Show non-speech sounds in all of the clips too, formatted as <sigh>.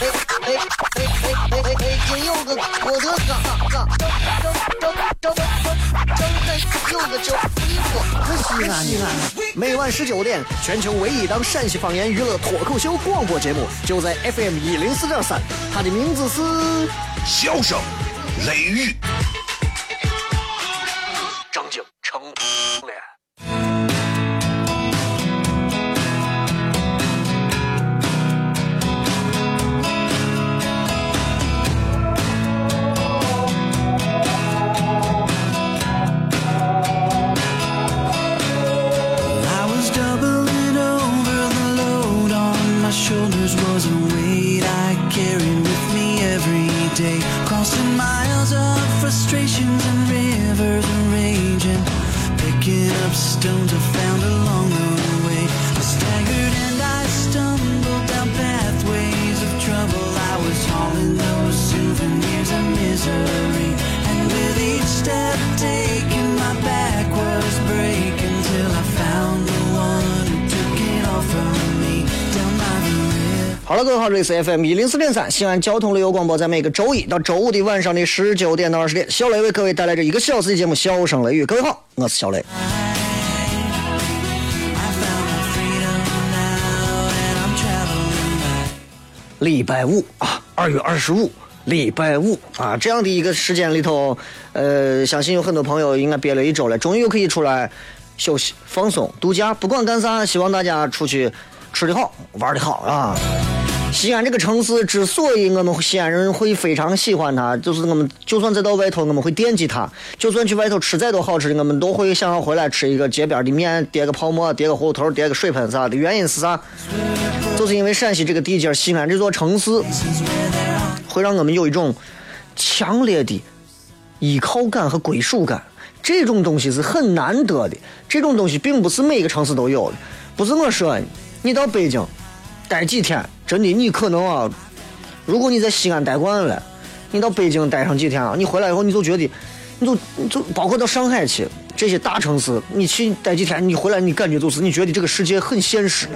哎哎哎哎哎！今有个我的哥哥，张张张张张有个叫李波，可西安的。每晚十九点，全球唯一档陕西方言娱乐脱口秀广播节目，就在 FM 一零四点三。它的名字是《笑声雷雨》。hello，各位好，这里是 FM 一零四点三西安交通旅游广播，在每个周一到周五的晚上的十九点到二十点，小雷为各位带来这一个小时的节目《笑声雷雨》。各位好，我是小雷。礼拜五啊，二月二十五，礼拜五。啊，这样的一个时间里头，呃，相信有很多朋友应该憋了一周了，终于又可以出来休息、放松、度假，不管干啥，希望大家出去吃的好、玩的好啊。西安这个城市之所以我们西安人会非常喜欢它，就是我们就算再到外头，我们会惦记它。就算去外头吃再多好吃的，我们都会想要回来吃一个街边的面，叠个泡馍，叠个葫芦头，叠个水盆啥的。原因是啥？就是因为陕西这个地界，西安这座城市，会让我们有一种强烈的依靠感和归属感。这种东西是很难得的，这种东西并不是每个城市都有的。不是我说，你到北京待几天。真的，你可能啊，如果你在西安待惯了，你到北京待上几天啊，你回来以后你就觉得，你就就包括到上海去这些大城市，你去待几天，你回来你感觉就是你觉得这个世界很现实。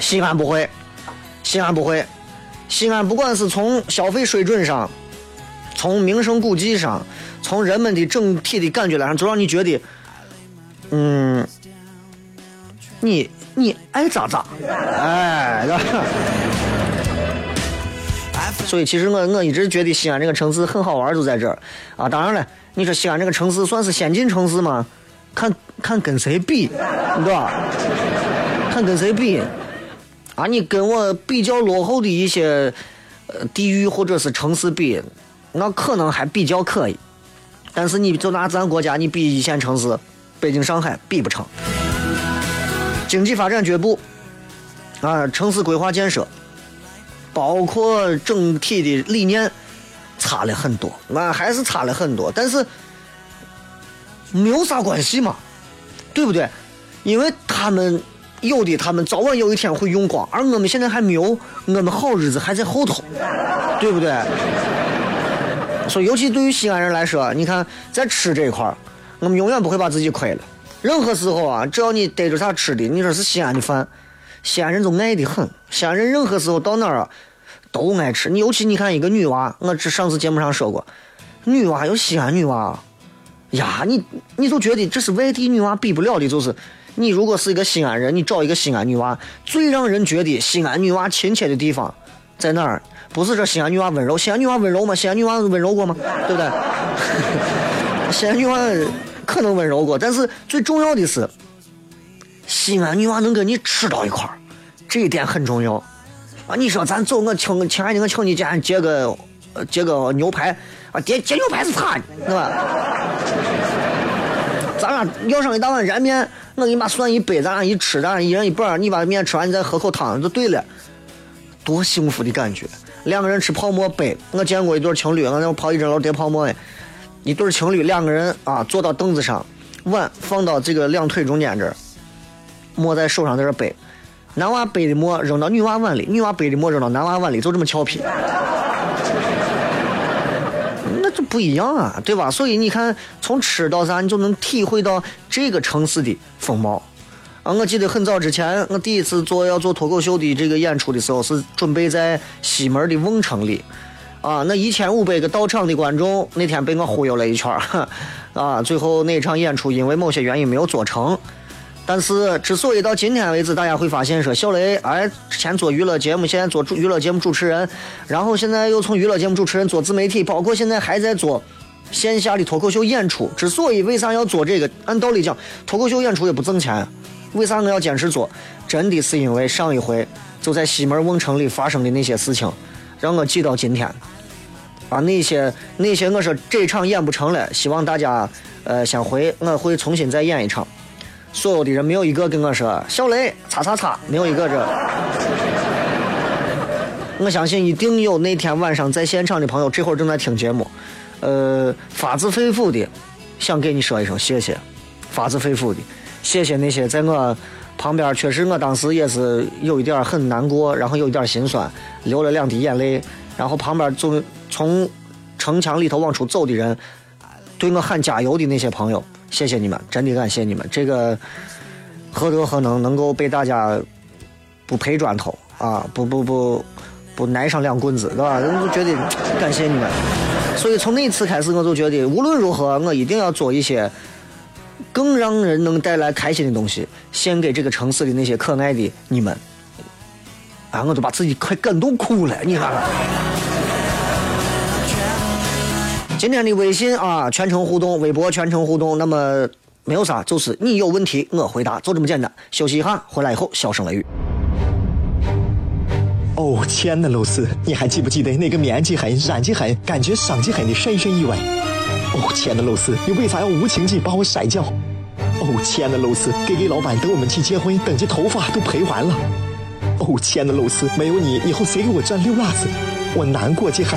西安不会，西安不会，西安不管是从消费水准上，从名胜古迹上，从人们的整体的感觉来上，就让你觉得，嗯，你。你爱咋咋，哎，<laughs> 所以其实我我一直觉得西安这个城市很好玩，就在这儿啊。当然了，你说西安这个城市算是先进城市吗？看看跟谁比，对吧？看跟谁比啊？你跟我比较落后的一些呃地域或者是城市比，那可能还比较可以。但是你就拿咱国家，你比一线城市，北京、上海比不成。经济发展脚步，啊，城市规划建设，包括整体的理念，差了很多，啊还是差了很多，但是没有啥关系嘛，对不对？因为他们有的，他们早晚有一天会用光，而我们现在还没有，我们好日子还在后头，对不对？所以，尤其对于西安人来说，你看在吃这一块我们永远不会把自己亏了。任何时候啊，只要你逮着啥吃的，你说是西安的饭，西安人都爱的很。西安人任何时候到哪儿啊，都爱吃。你尤其你看一个女娃，我这上次节目上说过，女娃有西安女娃，呀，你你就觉得这是外地女娃比不了的。就是你如果是一个西安人，你找一个西安女娃，最让人觉得西安女娃亲切的地方在哪儿？不是说西安女娃温柔，西安女娃温柔吗？西安女娃温柔过吗？对不对？<laughs> 西安女娃。可能温柔过，但是最重要的是，西安女娃能跟你吃到一块儿，这一点很重要啊！你说咱走，我请亲爱的，我请你家接个接个牛排啊，接接牛排是啥？对吧？<laughs> 咱俩要上一大碗燃面，我给你把蒜一杯，咱俩一吃，咱俩一人一半，你把面吃完，你再喝口汤就对了，多幸福的感觉！两个人吃泡沫杯，我见过一对情侣，我那泡一整楼叠泡沫的。一对情侣两个人啊坐到凳子上，碗放到这个两腿中间这儿，馍在手上在这儿背，男娃背的馍扔到女娃碗里，女娃背的馍扔到男娃碗里，就这么俏皮。<laughs> 那就不一样啊，对吧？所以你看，从吃到啥，你就能体会到这个城市的风貌。啊，我记得很早之前，我第一次做要做脱口秀的这个演出的时候，是准备在西门的瓮城里。啊，那一千五百个到场的观众，那天被我忽悠了一圈儿，<laughs> 啊，最后那场演出因为某些原因没有做成。但是，之所以到今天为止，大家会发现说，小雷哎，之前做娱乐节目，现在做主娱乐节目主持人，然后现在又从娱乐节目主持人做自媒体，包括现在还在做线下的脱口秀演出。之所以为啥要做这个，按道理讲，脱口秀演出也不挣钱，为啥我要坚持做？真的是因为上一回就在西门瓮城里发生的那些事情，让我记到今天。啊，那些那些，我说这场演不成了，希望大家呃先回，我会重新再演一场。所有的人没有一个跟我说小雷擦擦擦，没有一个这。我相信一定有那天晚上在现场的朋友，这会儿正在听节目，呃，发自肺腑的想给你说一声谢谢，发自肺腑的谢谢那些在我旁边，确实我当时也是有一点很难过，然后有一点心酸，流了两滴眼泪，然后旁边就从城墙里头往出走的人，对我喊加油的那些朋友。谢谢你们，真的感谢你们。这个何德何能，能够被大家不赔砖头啊，不不不不挨上两棍子，对吧？人都觉得感谢你们。所以从那次开始，我就觉得无论如何，我一定要做一些更让人能带来开心的东西，献给这个城市的那些可爱的你们。啊，我都把自己快感动哭了，你看看。今天的微信啊，全程互动；微博全程互动。那么没有啥，就是你有问题我回答，就这么简单。休息一下，回来以后小声雷雨。哦，亲爱的露丝，你还记不记得那个面积狠、染技狠、感觉伤及狠的深深意外？哦，亲爱的露丝，你为啥要无情地把我甩掉？哦，亲爱的露丝给给老板等我们去结婚，等这头发都赔完了。哦，亲爱的露丝，没有你，以后谁给我赚溜辣子？我难过极狠。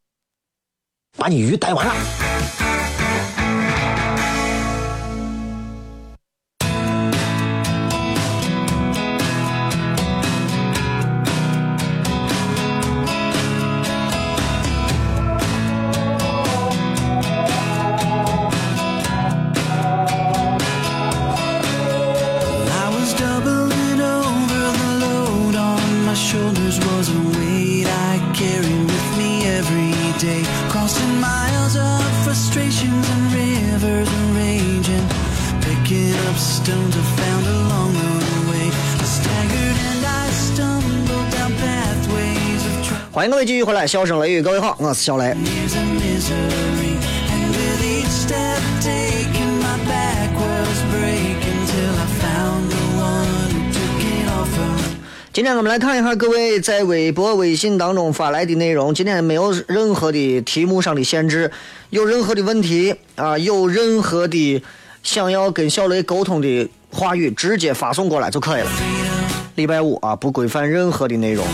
把你鱼逮完了。欢迎各位继续回来，笑声雷雨，各位好，我是小雷。今天我们来看一下各位在微博、微信当中发来的内容。今天没有任何的题目上的限制，有任何的问题啊，有任何的想要跟小雷沟通的话语，直接发送过来就可以了。礼拜五啊，不规范任何的内容。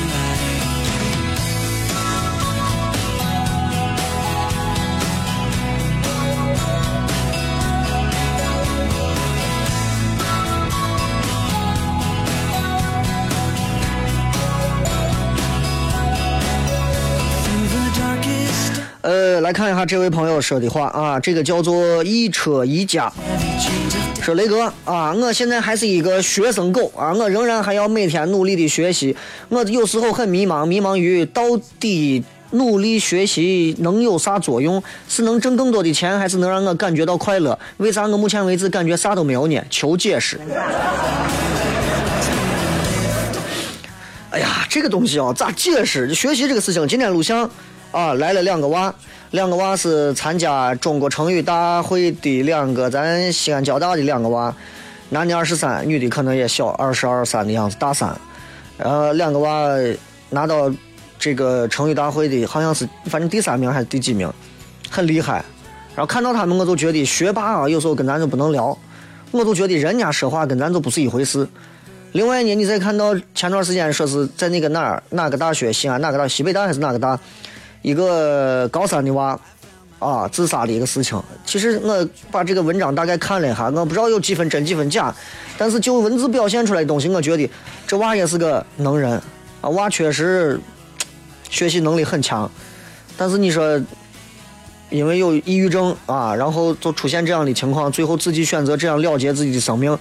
来看一下这位朋友说的话啊，这个叫做一车一家，说雷哥啊，我现在还是一个学生狗啊，我仍然还要每天努力的学习，我有时候很迷茫，迷茫于到底努力学习能有啥作用？是能挣更多的钱，还是能让我感觉到快乐？为啥我目前为止感觉啥都没有呢？求解释。哎呀，这个东西啊，咋解释？学习这个事情，今天录像。啊，来了两个娃，两个娃是参加中国成语大会的两个咱西安交大的两个娃，男的二十三，女的可能也小二十二三的样子，大三。然后两个娃拿到这个成语大会的，好像是反正第三名还是第几名，很厉害。然后看到他们，我就觉得学霸啊，有时候跟咱就不能聊，我就觉得人家说话跟咱就不是一回事。另外呢，你再看到前段时间说是在那个哪儿哪个大学，西安哪个大西北大还是哪个大，一个高三的娃啊自杀的一个事情。其实我把这个文章大概看了一下，我不知道有几分真几分假，但是就文字表现出来的东西，我觉得这娃也是个能人啊，娃确实学习能力很强，但是你说。因为有抑郁症啊，然后就出现这样的情况，最后自己选择这样了结自己的生命。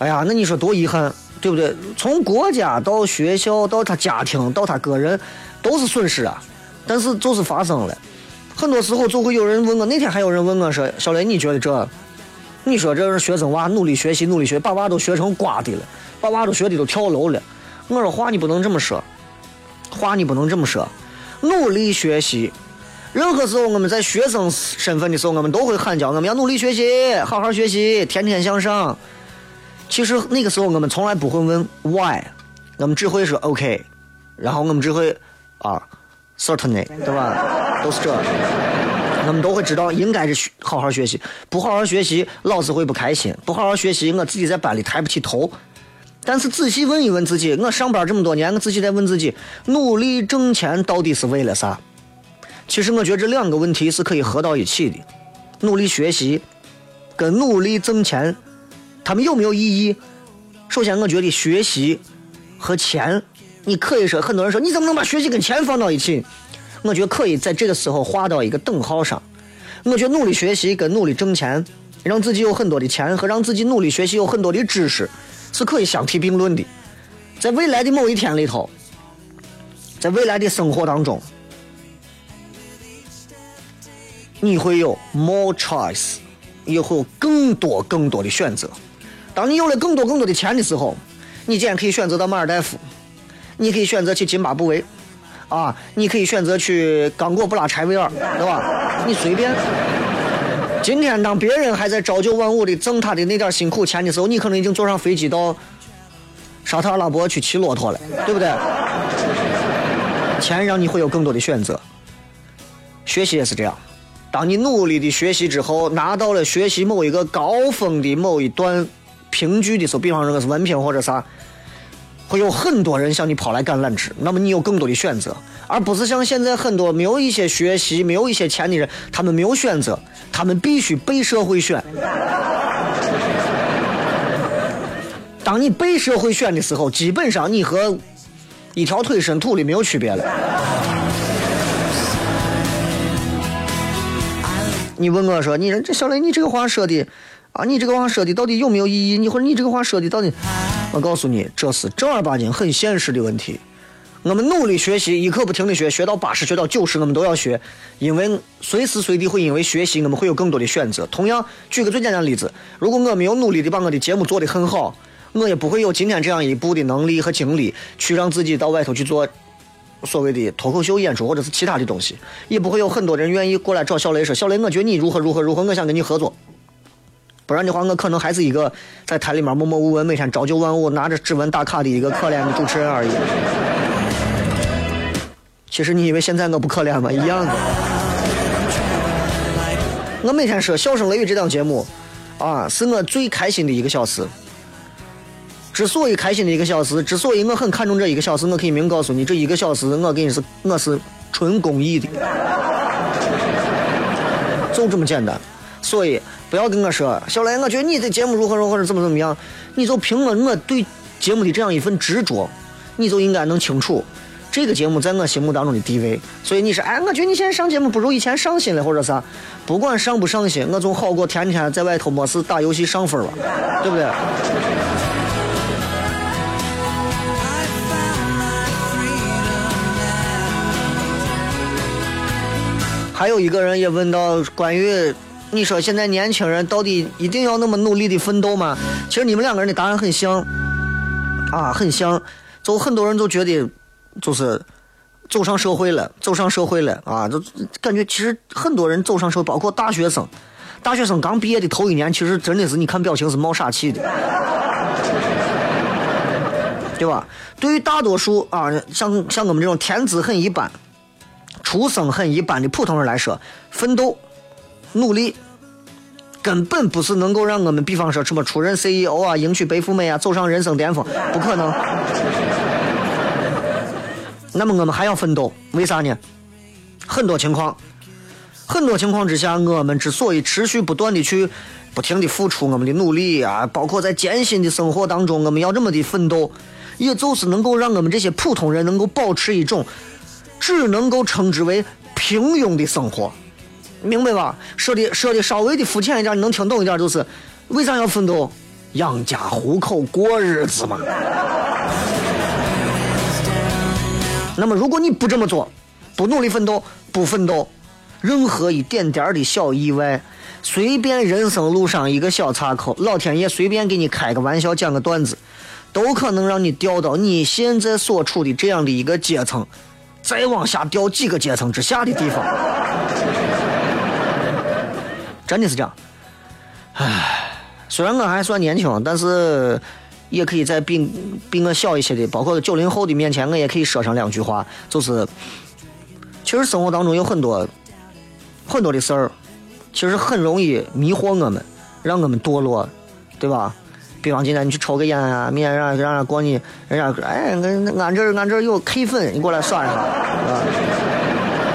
哎呀，那你说多遗憾，对不对？从国家到学校到他家庭到他个人，都是损失啊。但是就是发生了，很多时候就会有人问我，那天还有人问我说：“小雷，你觉得这？你说这是学生娃努力学习，努力学，把娃都学成瓜的了，把娃都学的都跳楼了。”我说话你不能这么说，话你不能这么说，努力学习。任何时候，我们在学生身份的时候，我们都会喊叫我们要努力学习，好好学习，天天向上。其实那个时候，我们从来不会问 why，我们只会说 OK，然后我们只会啊 certainly，对吧？都是这，我们都会知道应该是好好学习，不好好学习，老师会不开心；不好好学习，我自己在班里抬不起头。但是仔细问一问自己，我上班这么多年，我仔细在问自己，努力挣钱到底是为了啥？其实我觉得这两个问题是可以合到一起的，努力学习跟努力挣钱，他们有没有意义？首先，我觉得学习和钱，你可以说很多人说你怎么能把学习跟钱放到一起？我觉得可以在这个时候画到一个等号上。我觉得努力学习跟努力挣钱，让自己有很多的钱和让自己努力学习有很多的知识，是可以相提并论的。在未来的某一天里头，在未来的生活当中。你会有 more choice，也会有更多更多的选择。当你有了更多更多的钱的时候，你竟然可以选择到马尔代夫，你可以选择去津巴布韦，啊，你可以选择去刚果布拉柴维尔，对吧？你随便。今天当别人还在朝九晚五的挣他的那点辛苦钱的时候，你可能已经坐上飞机到沙特阿拉伯去骑骆驼了，对不对？钱让你会有更多的选择，学习也是这样。当你努力的学习之后，拿到了学习某一个高峰的某一段凭据的时候，比方说是文凭或者啥，会有很多人向你抛来橄榄枝，那么你有更多的选择，而不是像现在很多没有一些学习、没有一些钱的人，他们没有选择，他们必须被社会选。当你被社会选的时候，基本上你和一条腿伸土里没有区别了。你问我说：“你这小雷，你这个话说的，啊，你这个话说的到底有没有意义？你或者你这个话说的到底？”我告诉你，这是正儿八经很现实的问题。我们努力学习，一刻不停的学，学到八十，学到九十，我们都要学，因为随时随地会因为学习，我们会有更多的选择。同样，举个最简单的例子，如果我没有努力的把我的节目做得很好，我也不会有今天这样一步的能力和精力，去让自己到外头去做。所谓的脱口秀演出或者是其他的东西，也不会有很多人愿意过来找小雷说：“小雷，我觉得你如何如何如何，我想跟你合作。”不然的话，我可能还是一个在台里面默默无闻、每天朝九晚五、拿着指纹打卡的一个可怜的主持人而已。其实你以为现在我不可怜吗？一样的。我每天说《笑声雷雨》这档节目，啊，是我最开心的一个小时。之所以开心的一个小时，之所以我很看重这一个小时，我可以明告诉你，这一个小时我跟你是我是纯公益的，就这么简单。所以不要跟我说，小雷，我觉得你的节目如何如何，怎么怎么样，你就凭了我对节目的这样一份执着，你就应该能清楚这个节目在我心目当中的地位。所以你说，哎，我觉得你现在上节目不如以前上心了，或者啥，不管上不上心，我总好过天天在外头没事打游戏上分了，对不对？还有一个人也问到关于，你说现在年轻人到底一定要那么努力的奋斗吗？其实你们两个人的答案很像，啊，很像。就很多人都觉得，就是走上社会了，走上社会了啊，就感觉其实很多人走上社会，包括大学生，大学生刚毕业的头一年，其实真的是你看表情是冒傻气的，<laughs> 对吧？对于大多数啊，像像我们这种天资很一般、出生很一般的普通人来说，奋斗、努力。根本不是能够让我们，比方说什么出任 CEO 啊、迎娶白富美啊、走上人生巅峰，不可能。那么我们还要奋斗，为啥呢？很多情况，很多情况之下，我们之所以持续不断的去不停的付出我们的努力啊，包括在艰辛的生活当中，我们要这么的奋斗，也就是能够让我们这些普通人能够保持一种只能够称之为平庸的生活。明白吧？说的说的稍微的肤浅一点，你能听懂一点，就是为啥要奋斗？养家糊口，过日子嘛。那么，如果你不这么做，不努力奋斗，不奋斗，任何一点点的小意外，随便人生路上一个小岔口，老天爷随便给你开个玩笑，讲个段子，都可能让你掉到你现在所处的这样的一个阶层，再往下掉几个阶层之下的地方。真的是这样，唉，虽然我还算年轻，但是也可以在比比我小一些的，包括九零后的面前，我也可以说上两句话。就是，其实生活当中有很多很多的事儿，其实很容易迷惑我们，让我们堕落，对吧？比方今天你去抽个烟啊，明天让让人过你，人家哎，俺俺这俺这有 K 粉，你过来耍一下，是吧？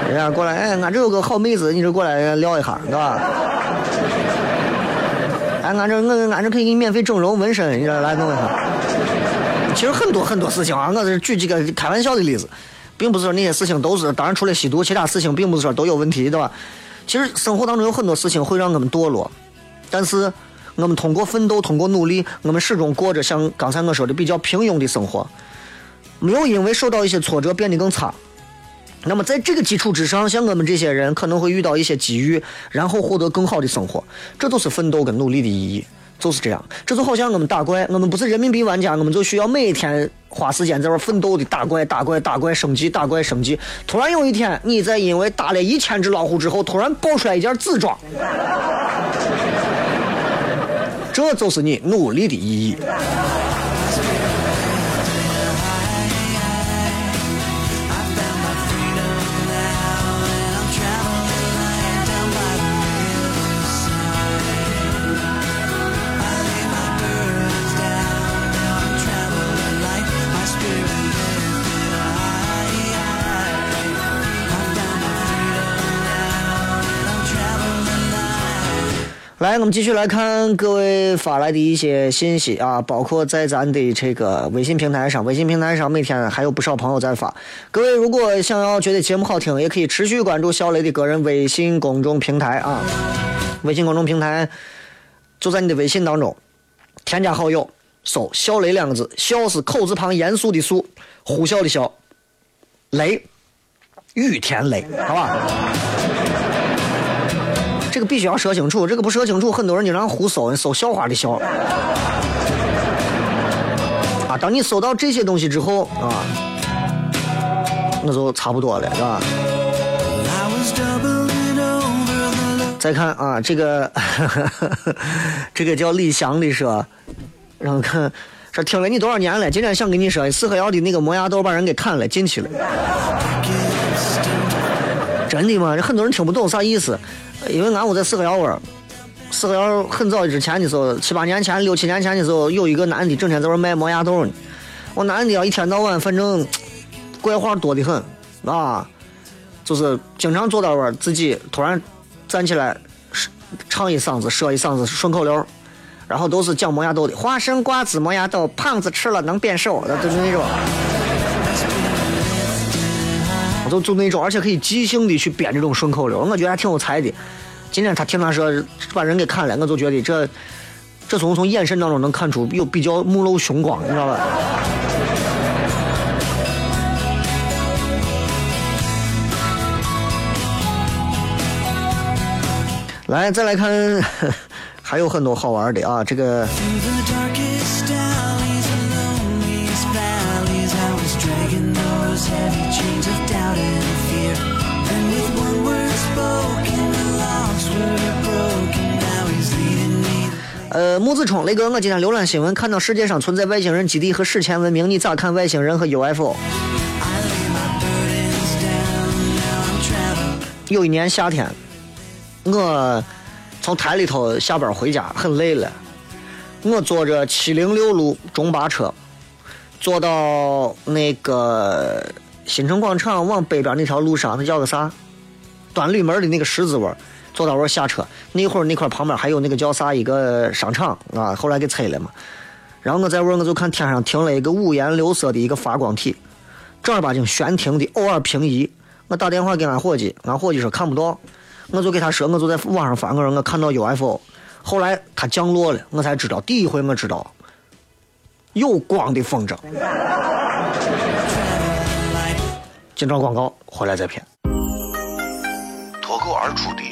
人家过来，哎，俺这有个好妹子，你这过来聊一下，对吧？哎，俺这我俺这可以给你免费整容纹身，你这来弄一下。其实很多很多事情啊，我是举几个开玩笑的例子，并不是说那些事情都是。当然，除了吸毒，其他事情并不是说都有问题，对吧？其实生活当中有很多事情会让我们堕落，但是我们通过奋斗，通过努力，我们始终过着像刚才我说的比较平庸的生活，没有因为受到一些挫折变得更差。那么，在这个基础之上，像我们这些人可能会遇到一些机遇，然后获得更好的生活，这都是奋斗跟努力的意义，就是这样。这就好像我们打怪，我们不是人民币玩家，我们就需要每天花时间在这奋斗的打怪、打怪、打怪升级、打怪升级。突然有一天，你在因为打了一千只老虎之后，突然爆出来一件紫装，这就是你努力的意义。来，我们继续来看各位发来的一些信息啊，包括在咱的这个微信平台上，微信平台上每天还有不少朋友在发。各位如果想要觉得节目好听，也可以持续关注小雷的个人微信公众平台啊。微信公众平台就在你的微信当中，添加好友，搜“小雷”两个字，笑是口字旁，严肃的肃，呼啸的啸，雷，雨天雷，好吧。这个必须要说清楚，这个不说清楚，很多人经常胡搜，搜笑话的笑。啊，当你搜到这些东西之后啊，那就差不多了，是吧？再看啊，这个 <laughs> 这个叫李翔的说，然后看说听了你多少年了，今天想跟你说，四合窑的那个磨牙刀把人给砍了，进去了。真的吗？这很多人听不懂啥意思。因为俺屋在四合窑玩，四合窑很早之前的时候，七八年前、六七年前的时候，有一个男的整天在那卖磨牙豆呢。我男的要一天到晚，反正怪话多的很啊，就是经常坐到那儿自己突然站起来唱一嗓子、说一嗓子顺口溜，然后都是讲磨牙豆的。花生、瓜子、磨牙豆，胖子吃了能变瘦，就是那种。就就那种，而且可以即兴的去编这种顺口溜，我觉得还挺有才的。今天他听他说把人给砍了，我就觉得这这从从眼神当中能看出有比较目露凶光，你知道吧？来，再来看，<laughs> 还有很多好玩的啊，这个。呃，木子冲，雷哥，我今天浏览新闻，看到世界上存在外星人基地和史前文明，你咋看外星人和 UFO？有一年夏天，我从台里头下班回家，很累了，我坐着七零六路中巴车，坐到那个新城广场往北边那条路上，那叫个啥？端铝门的那个十字窝。坐到我下车，那会儿那块旁边还有那个叫啥一个商场啊，后来给拆了嘛。然后我在玩，我就看天上停了一个五颜六色的一个发光体，正儿八经悬停的，偶尔平移。我打电话给俺伙计，俺伙计说看不到，我就给他说，我就在网上翻，我说我看到 UFO。后来它降落了，我才知道，第一回我知道有光的风筝。进段广告，回来再片。脱口而出的。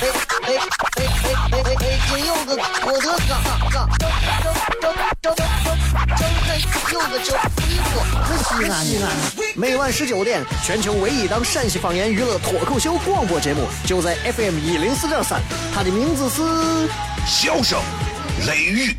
哎哎哎哎哎哎哎！今有个郭德纲，张张张张张有个叫李波，是西安的。每晚十九点，全球唯一档陕西方言娱乐脱口秀广播节目，就在 FM 一零四点三。它的名字是《笑声雷雨》。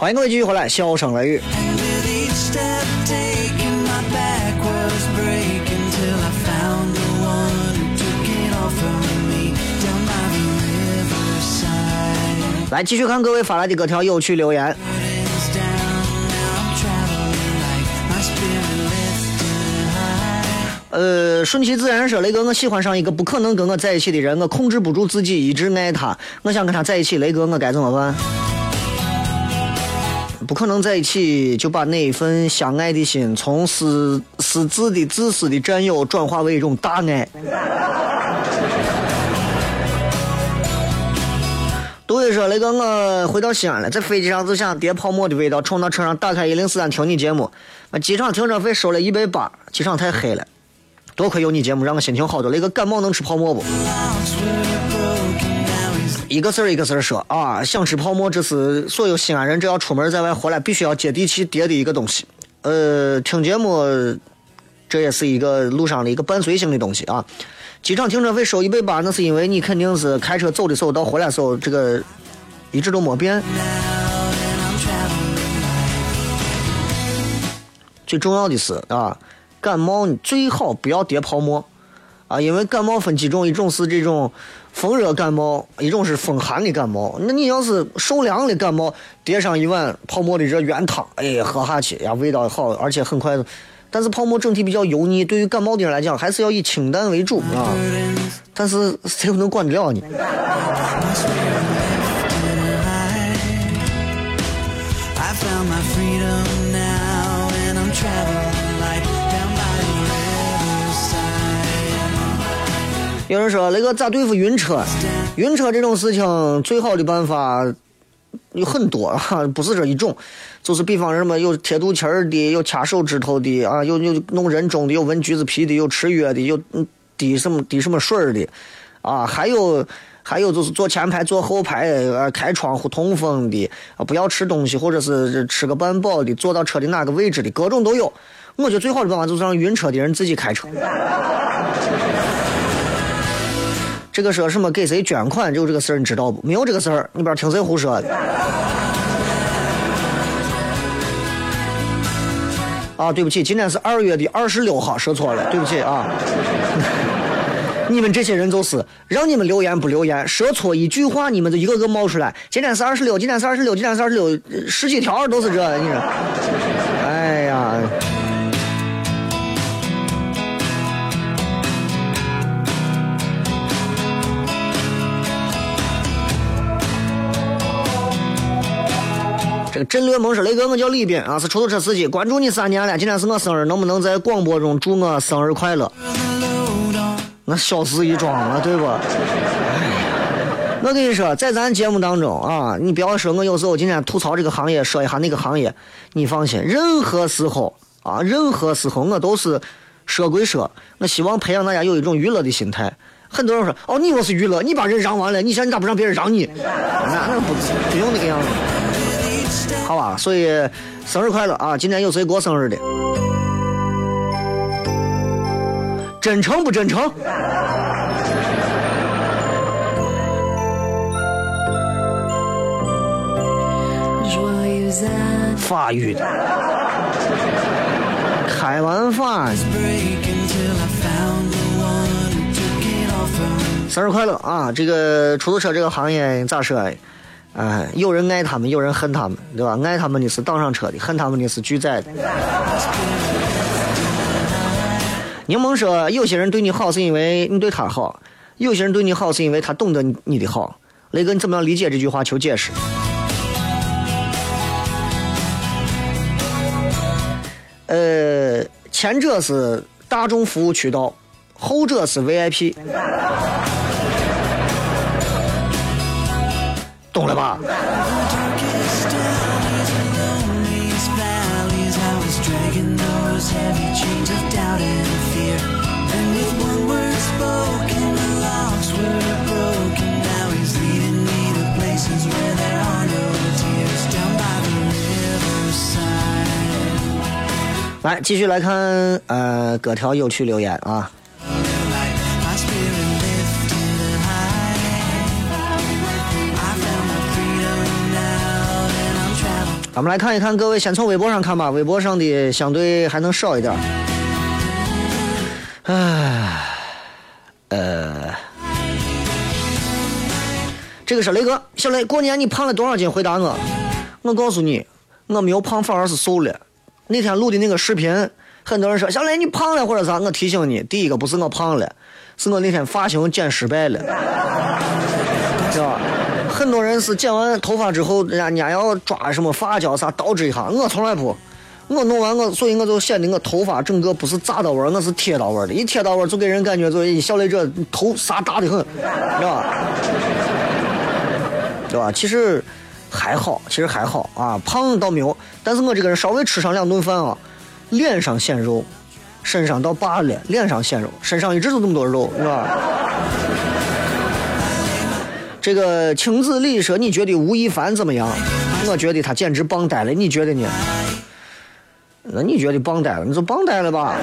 欢迎各位继续回来，笑声雷雨。来继续看各位发来的各条有趣留言。呃，顺其自然说，雷哥，我喜欢上一个不可能跟我在一起的人，我控制不住自己，一直爱他，我想跟他在一起，雷哥，我该怎么办？不可能在一起，就把那一份相爱的心，从私私自的、自私的占有，转化为一种大爱。杜伟说：“雷哥，我回到西安了，在飞机上就想叠泡沫的味道，冲到车上打开一零四三听你节目。机场停车费收了一百八，机场太黑了。多亏有你节目，让我心情好多。雷哥感冒能吃泡沫不？”一个字儿一个字儿说啊，想吃泡沫，这是所有西安人只要出门在外回来必须要接地气叠的一个东西。呃，听节目，这也是一个路上的一个伴随性的东西啊。机场停车费收一百八，那是因为你肯定是开车走的时候到回来时候，这个一直都没变。最重要的是啊，感冒你最好不要叠泡沫啊，因为感冒分几种，一种是这种。风热感冒，一种是风寒的感冒。那你要是受凉的感冒，叠上一碗泡沫的热原汤，哎，喝下去呀，味道好，而且很快。但是泡沫整体比较油腻，对于感冒的人来讲，还是要以清淡为主啊。但是谁又能管得了你？有人说那个咋对付晕车？晕车这种事情，最好的办法有很多哈，<laughs> 不是这一种，就是比方什么有贴肚脐的，有掐手指头的啊，有有弄人中的，有闻橘子皮的，有吃药的，有滴什么滴什么水的，啊，还有还有就是坐前排坐后排呃开窗户通风的啊，不要吃东西或者是吃个半饱的，坐到车的哪个位置的，各种都有。我觉得最好的办法就是让晕车的人自己开车。这个说什么给谁捐款就这个事儿你知道不？没有这个事儿，你不知道听谁胡说的。啊，对不起，今天是二月的二十六号，说错了，对不起啊。你们这些人就是让你们留言不留言，说错一句话你们就一个个冒出来。今天是二十六，今天是二十六，今天是二十六，十几条都是这，你说，这个真略萌说：“雷哥，我叫李斌啊，是出租车司机，关注你三年了。今天是我生日，能不能在广播中祝我生日快乐？那小事一桩了，对不？我跟你说，在咱节目当中啊，你不要说我有时候今天吐槽这个行业，说一下那个行业，你放心，任何时候啊，任何时候我都是说归说，我希望培养大家有一种娱乐的心态。很多人说，哦，你又是娱乐，你把人让完了，你想你咋不让别人让你？那那不不用那个样子。”好吧，所以生日快乐啊！今天有谁过生日的？真诚不真诚？法语的，开完饭。生日快乐啊！这个出租车这个行业咋说？哎，有人爱他们，有人恨他们，对吧？爱他们的是当上车的，恨他们的是拒载的。柠檬说，有些人对你好是因为你对他好，有些人对你好是因为他懂得你的好。雷哥，你怎么样理解这句话？求解释。呃，前者是大众服务渠道，后者是 VIP。懂了吧？来，继续来看呃，各条有趣留言啊。咱们来看一看，各位先从微博上看吧，微博上的相对还能少一点。唉，呃，这个是雷哥，小雷，过年你胖了多少斤？回答我。我告诉你，我没有胖，反而是瘦了。那天录的那个视频，很多人说小雷你胖了或者啥，我提醒你，第一个不是我胖了，是我那天发型剪失败了，是吧？很多人是剪完头发之后，人家人家要抓什么发胶啥倒置一下，我从来不，我弄完我，所以我就显得我头发整个不是扎到位，我是贴到位的，一贴到位就给人感觉就一小雷这头啥大的很，是吧？对吧？其实还好，其实还好啊，胖倒没有，但是我这个人稍微吃上两顿饭啊，脸上显肉，身上倒罢了，脸上显肉，身上一直都这么多肉，是吧？这个青子李说：“你觉得吴亦凡怎么样？我觉得他简直棒呆了。你觉得呢？那你觉得棒呆了？你就棒呆了吧？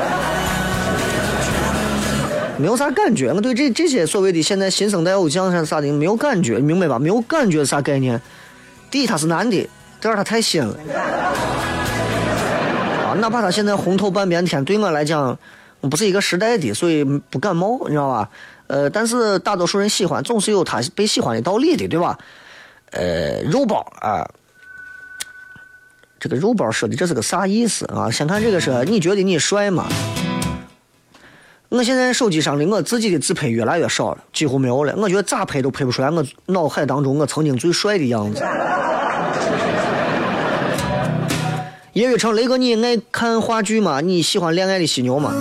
没有啥感觉。我对这这些所谓的现在新生代偶像啥啥的没有感觉，明白吧？没有感觉啥概念？第一他是男的，第二他太新了。啊，哪怕他现在红透半边天，对我来讲，不是一个时代的，所以不感冒，你知道吧？”呃，但是大多数人喜欢，总是有他被喜欢的道理的，对吧？呃，肉包啊，这个肉包说的这是个啥意思啊？先看这个说，你觉得你帅吗？我现在手机上的我自己的自拍越来越少了，几乎没有了。我觉得咋拍都拍不出来我脑海当中我曾经最帅的样子。叶雨成，雷哥，你爱看话剧吗？你喜欢《恋爱的犀牛》吗？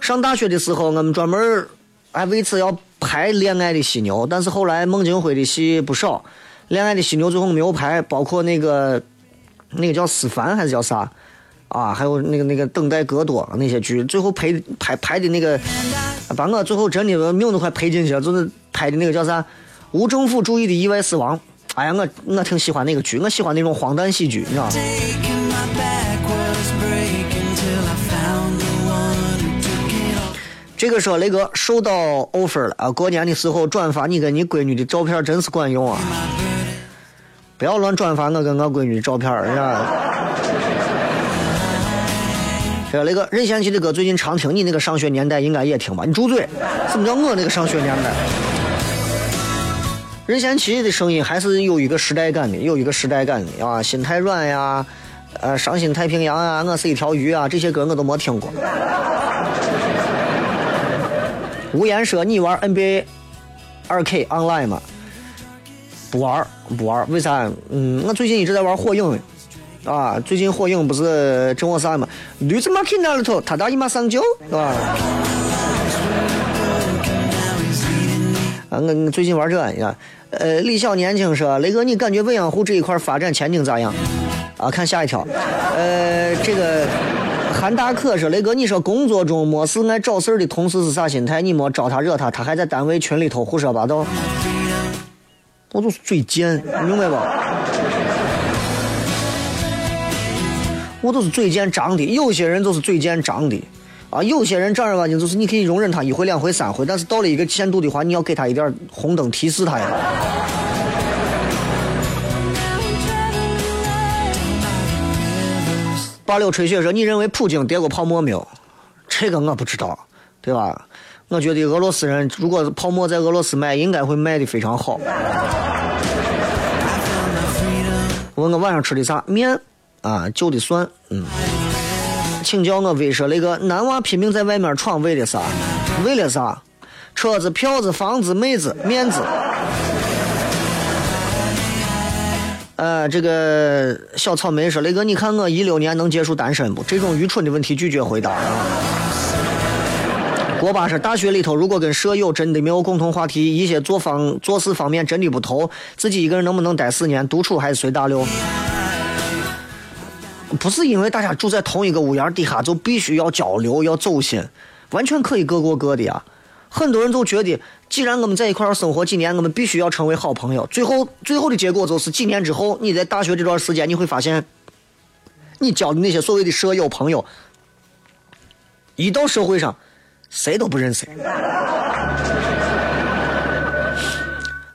上大学的时候，我们专门。还为此要拍《恋爱的犀牛》，但是后来孟京辉的戏不少，《恋爱的犀牛》最后没有拍，包括那个那个叫思凡还是叫啥啊？还有那个那个等待戈多那些剧，最后拍拍拍的那个，把我最后真的命都快赔进去了，就是拍的那个叫啥？无政府主义的意外死亡。哎呀，我我挺喜欢那个剧，我喜欢那种荒诞喜剧，你知道吗？这个说雷哥收到 offer 了啊！过年的时候转发你跟你闺女的照片真是管用啊！不要乱转发我跟我闺女的照片，是吧？这个雷哥任贤齐的歌最近常听，你那个上学年代应该也听吧？你住嘴！什么叫我那个上学年代？任贤齐的声音还是有一个时代感的，有一个时代感的啊！心太软呀，呃，伤心太平洋啊，我是一条鱼啊，这些歌我都没听过。无言说你玩 NBA 二 K online 吗？不玩，不玩，为啥？嗯，我最近一直在玩火影，啊，最近火影不是正我啥吗？绿子马 king 那里头，他大姨妈上九，是吧？啊，我最近玩这，你看，呃，李小年轻说，雷哥，你感觉未央湖这一块发展前景咋样？啊，看下一条，呃，这个韩大可说，雷哥，你说工作中没事爱找事的同事是啥心态？你没招他惹他，他还在单位群里头胡说八道，我就是嘴贱，明白吧？我都是嘴贱张的，有些人就是嘴贱张的。啊，有些人正儿八经就是你可以容忍他一回两回三回，但是到了一个限度的话，你要给他一点红灯提示他呀。八六吹雪说：“你认为普京跌过泡沫没有？这个我不知道，对吧？我觉得俄罗斯人如果泡沫在俄罗斯卖，应该会卖的非常好。”问我晚上吃的啥面？啊，就的蒜，嗯。请教我威说那个男娃拼命在外面闯为了啥？为了啥？车子、票子、房子、妹子、面子。呃，这个小草莓说：“雷哥，你看我一六年能结束单身不？”这种愚蠢的问题拒绝回答。锅巴说：“大学里头如果跟舍友真的没有共同话题，一些做方做事方面真的不投，自己一个人能不能待四年？独处还是随大流？”不是因为大家住在同一个屋檐底下就必须要交流要走心，完全可以各过各的呀。很多人都觉得，既然我们在一块儿生活几年，我们必须要成为好朋友。最后，最后的结果就是几年之后，你在大学这段时间，你会发现，你交的那些所谓的舍友朋友，一到社会上，谁都不认谁。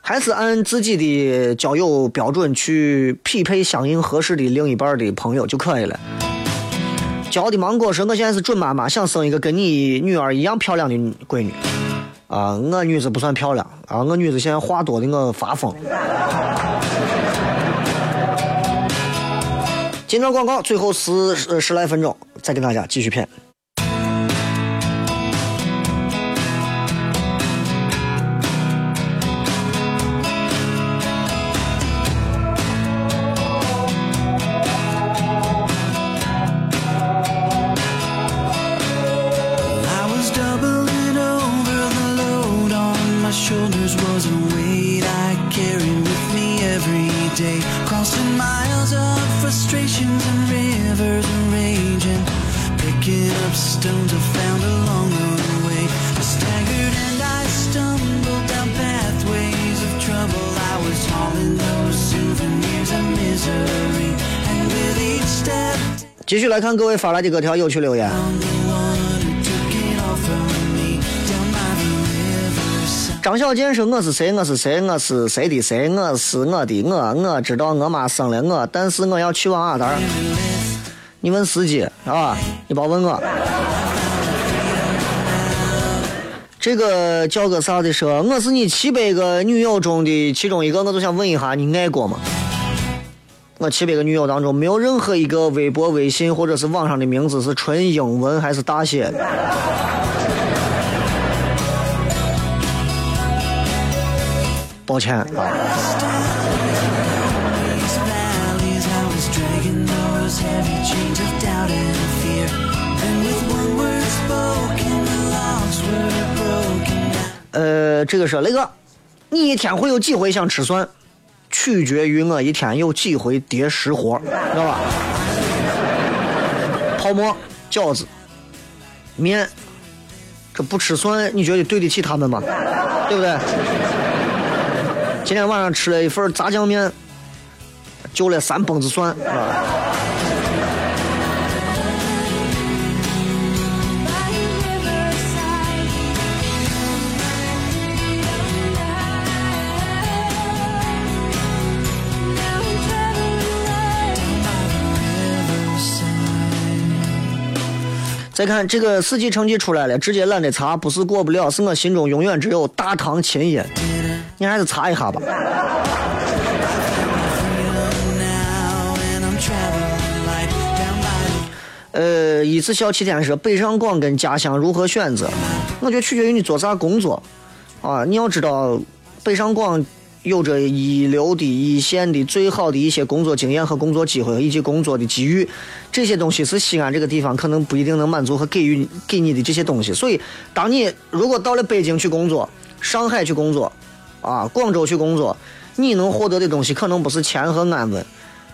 还是按自己的交友标准去匹配相应合适的另一半的朋友就可以了。交的芒果说：“我现在是准妈妈，想生一个跟你女儿一样漂亮的闺女。”啊，我女子不算漂亮啊，我女子现在话多的我发疯。今段广告最后十十来分钟，再跟大家继续骗。继续来看各位发来的各条有趣留言。张小健说：“我是谁？我是谁？我是谁？的谁？我是我的我。我知道我妈生了我，但是我要去往哪儿？你问司机啊，你别问我。这个叫个啥的说，我是你七百个女友中的其中一个，我就想问一下，你爱过吗？”我七百个女友当中，没有任何一个微博、微信或者是网上的名字是纯英文还是大写的。抱歉啊。呃，这个是雷哥，你一天会有几回想吃蒜？取决于我一天有几回叠食活，知道吧？泡馍、饺子、面，这不吃蒜，你觉得对得起他们吗？对不对？今天晚上吃了一份炸酱面，就了三蹦子蒜，啊。再看这个四级成绩出来了，直接懒得查，不是过不了，是我心中永远只有大唐秦音。你还是查一下吧。呃，一次笑七天说北上广跟家乡如何选择？我觉得取决于你做啥工作啊。你要知道，北上广有着一流的一线的最好的一些工作经验和工作机会以及工作的机遇，这些东西是西安这个地方可能不一定能满足和给予给你的这些东西。所以，当你如果到了北京去工作、上海去工作、啊广州去工作，你能获得的东西可能不是钱和安稳。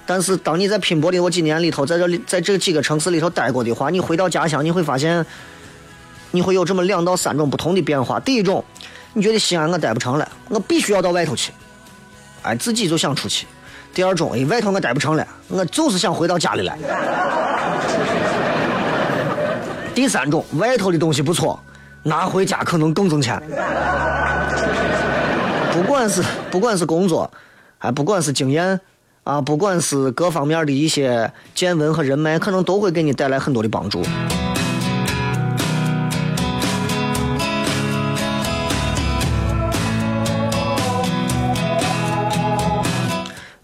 但是，当你在拼搏的我几年里头，在这里，在这几个城市里头待过的话，你回到家乡，你会发现，你会有这么两到三种不同的变化。第一种，你觉得西安我待不成了，我必须要到外头去，哎，自己就想出去。第二种，哎，外头我待不成了，我就是想回到家里来。<laughs> 第三种，外头的东西不错，拿回家可能更挣钱。不管是不管是工作，哎不管是经验。啊，不管是各方面的一些见闻和人脉，可能都会给你带来很多的帮助。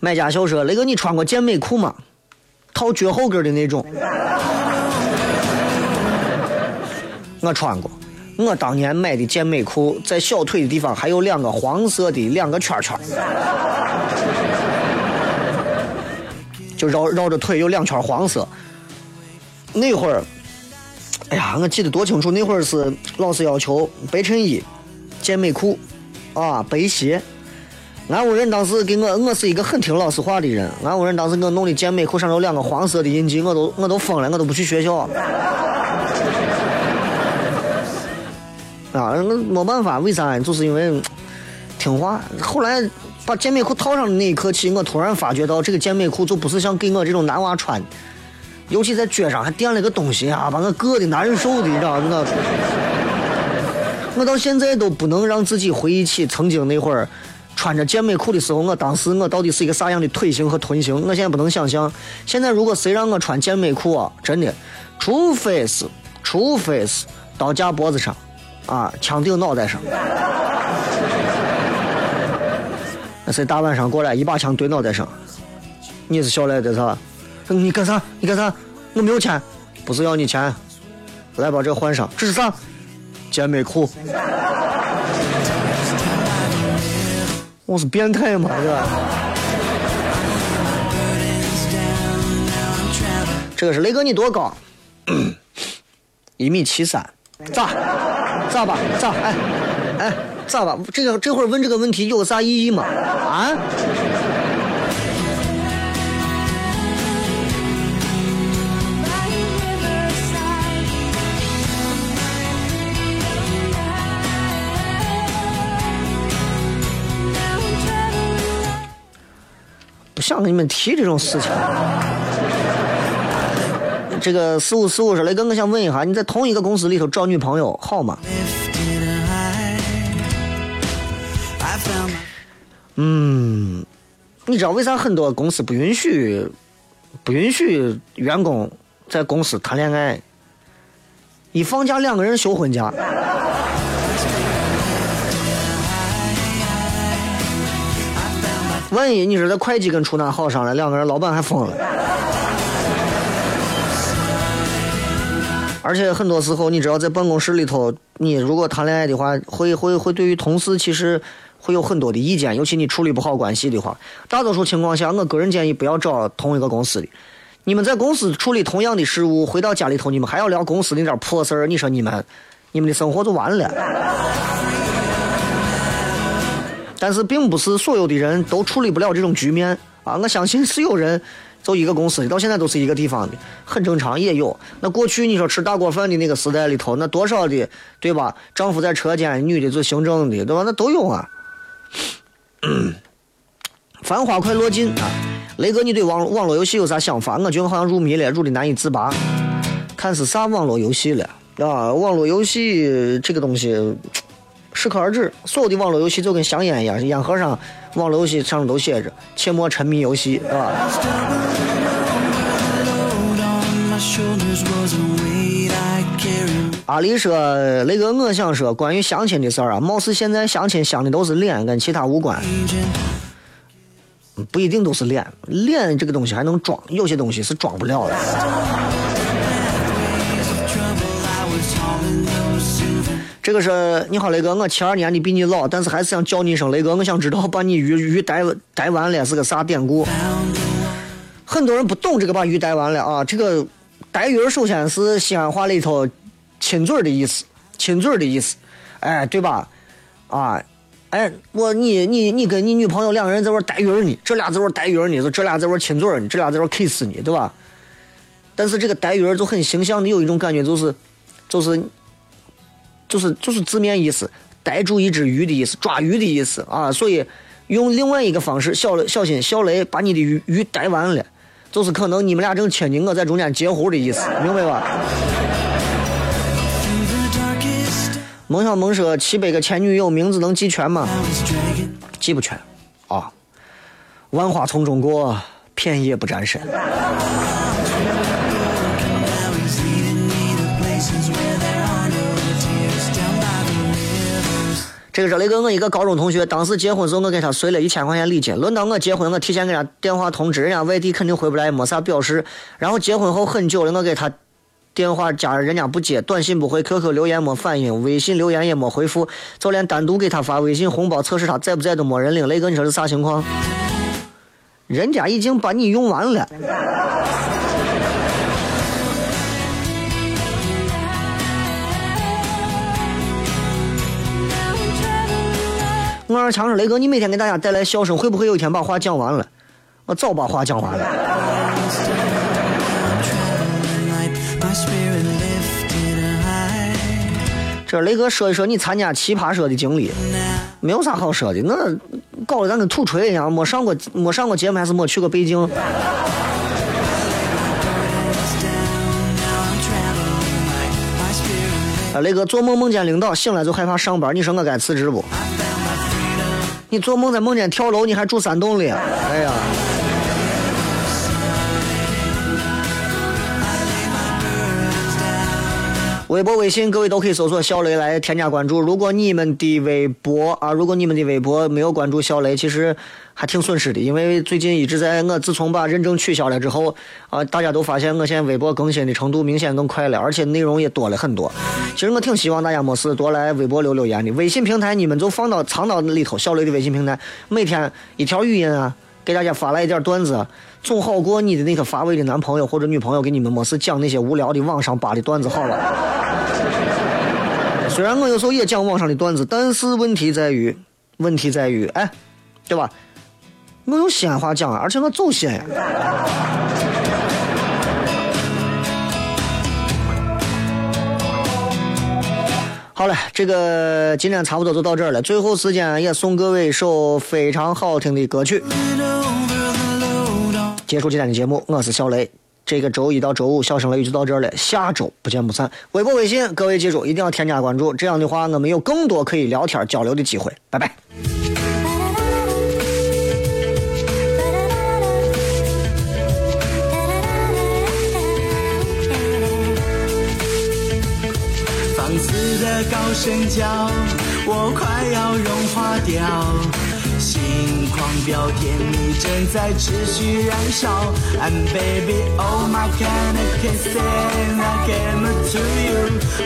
买家秀说：“雷哥，你穿过健美裤吗？套脚后跟的那种。”我穿过，我当年买的健美裤，在小腿的地方还有两个黄色的两个圈圈。就绕绕着腿有两圈黄色。那会儿，哎呀，我记得多清楚！那会儿是老师要求白衬衣、健美裤，啊，白鞋。俺屋人当时给我，我是一个很听老师话的人。俺屋人当时给我弄的健美裤上有两个黄色的印记，我都我都疯了，我都不去学校。啊，那没办法，为啥？就是因为听话。后来。把健美裤套上的那一刻起，我突然发觉到这个健美裤就不是像给我这种男娃穿，尤其在脚上还垫了个东西啊，把我硌的难受的，你知道吗？我到现在都不能让自己回忆起曾经那会儿穿着健美裤的时候，我当时我到底是一个啥样的腿型和臀型，我现在不能想象。现在如果谁让我穿健美裤啊，真的，除非是，除非是刀架脖子上，啊，枪顶脑袋上。<laughs> 那谁大晚上过来一把枪对脑袋上？你是小来的是吧？你干啥？你干啥？我没有钱，不是要你钱。来把这换上。这是啥？健美裤。我是变态吗？这个？这个是雷哥，你多高？一米七三。咋？咋吧？咋？哎，哎。咋吧？这个这会儿问这个问题有啥意义吗？啊？想跟你们提这种事情。这个四五四五说雷哥，我想问一下，你在同一个公司里头找女朋友好吗？嗯，你知道为啥很多公司不允许不允许员工在公司谈恋爱？一放假两个人休婚假。万一你说这会计跟出纳好上了，两个人老板还疯了。而且很多时候，你知道在办公室里头，你如果谈恋爱的话，会会会对于同事其实。会有很多的意见，尤其你处理不好关系的话，大多数情况下，我个人建议不要找同一个公司的。你们在公司处理同样的事务，回到家里头，你们还要聊公司那点破事儿，你说你们，你们的生活就完了。但是，并不是所有的人都处理不了这种局面啊！我相信是有人，就一个公司的，到现在都是一个地方的，很正常，也有。那过去你说吃大锅饭的那个时代里头，那多少的，对吧？丈夫在车间，女的做行政的，对吧？那都有啊。<clears throat> 繁花快落尽啊！雷哥，你对网网络游戏有啥想法？我觉得好像入迷了，入的难以自拔。看是啥网络游戏了啊？网络游戏这个东西适可而止。所有的网络游戏就跟香烟一样，烟盒上网络游戏上面都写着“切莫沉迷游戏”啊。阿里说：“雷哥，我想说关于相亲的事儿啊，貌似现在相亲相的都是脸，跟其他无关。不一定都是脸，脸这个东西还能装，有些东西是装不了的。”这个是你好，雷哥，我七二年的比你老，但是还是想叫你一声雷哥。我想知道把你鱼鱼逮逮完了是个啥典故？很多人不懂这个把鱼逮完了啊，这个逮鱼儿首先是西安话里头亲嘴的意思，亲嘴的意思，哎，对吧？啊，哎，我你你你跟你女朋友两个人在玩逮鱼儿呢，这俩在玩逮鱼儿呢，这俩在玩亲嘴呢，这俩在玩 kiss 呢，对吧？但是这个逮鱼儿就很形象的有一种感觉，就是就是。就是就是字面意思，逮住一只鱼的意思，抓鱼的意思啊！所以用另外一个方式，小小心小雷把你的鱼鱼逮完了，就是可能你们俩正亲近，我在中间截胡的意思，明白吧？萌小萌说：七百个前女友名字能记全吗？记不全啊！万花丛中过，片叶不沾身。这个是雷哥，我一个高中同学，当时结婚时候我给他随了一千块钱礼金。轮到我结婚，我提前给他电话通知，人家外地肯定回不来，没啥表示。然后结婚后很久了，我给他电话加人家不接，短信不回，QQ 留言没反应，微信留言也没回复，就连单独给他发微信红包测试他在不在都没人领。雷哥，你说是啥情况？人家已经把你用完了。我二强说：“雷哥，你每天给大家带来笑声，会不会有一天把话讲完了？我早把话讲完了。”这雷哥说一说你参加奇葩说的经历，没有啥好说的，那搞得咱跟土锤一样，没上过没上过节目，还是没去过北京。啊，雷哥做梦梦见领导，醒来就害怕上班，你说我该辞职不？你做梦在梦见跳楼，你还住山洞里？哎呀！微博、微信，各位都可以搜索“小雷”来添加关注。如果你们的微博啊，如果你们的微博没有关注小雷，其实还挺损失的，因为最近一直在我自从把认证取消了之后啊，大家都发现我现在微博更新的程度明显更快了，而且内容也多了很多。其实我挺希望大家没事多来微博留留言的。微信平台你们就放到藏到那里头，小雷的微信平台，每天一条语音啊，给大家发来一点段子，总好过你的那个乏味的男朋友或者女朋友给你们没事讲那些无聊的网上扒的段子好了。虽然我有时候也讲网上的段子，但是问题在于，问题在于，哎，对吧？我用西安话讲啊，而且我走西安。好了，这个今天差不多就到这儿了。最后时间也送各位一首非常好听的歌曲，结束今天的节目。我是小雷。这个周一到周五，小声雷雨就到这儿了。下周不见不散。微博、微信，各位记住一定要添加关注，这样的话我们有更多可以聊天交流的机会。拜拜。高声叫，我快要融化掉。心狂飙，甜蜜正在持续燃烧。And baby, oh my kind of kiss, and I came to you。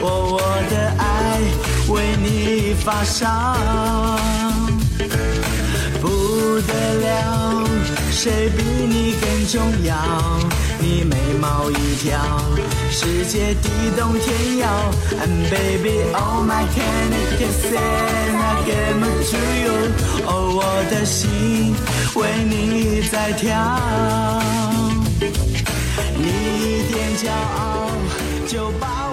哦，我的爱为你发烧，不得了，谁比你更重要？你眉毛一挑，世界地动天摇。And baby, oh my candy kiss, I give it to you. 哦，我的心为你在跳。你一点骄傲就把我。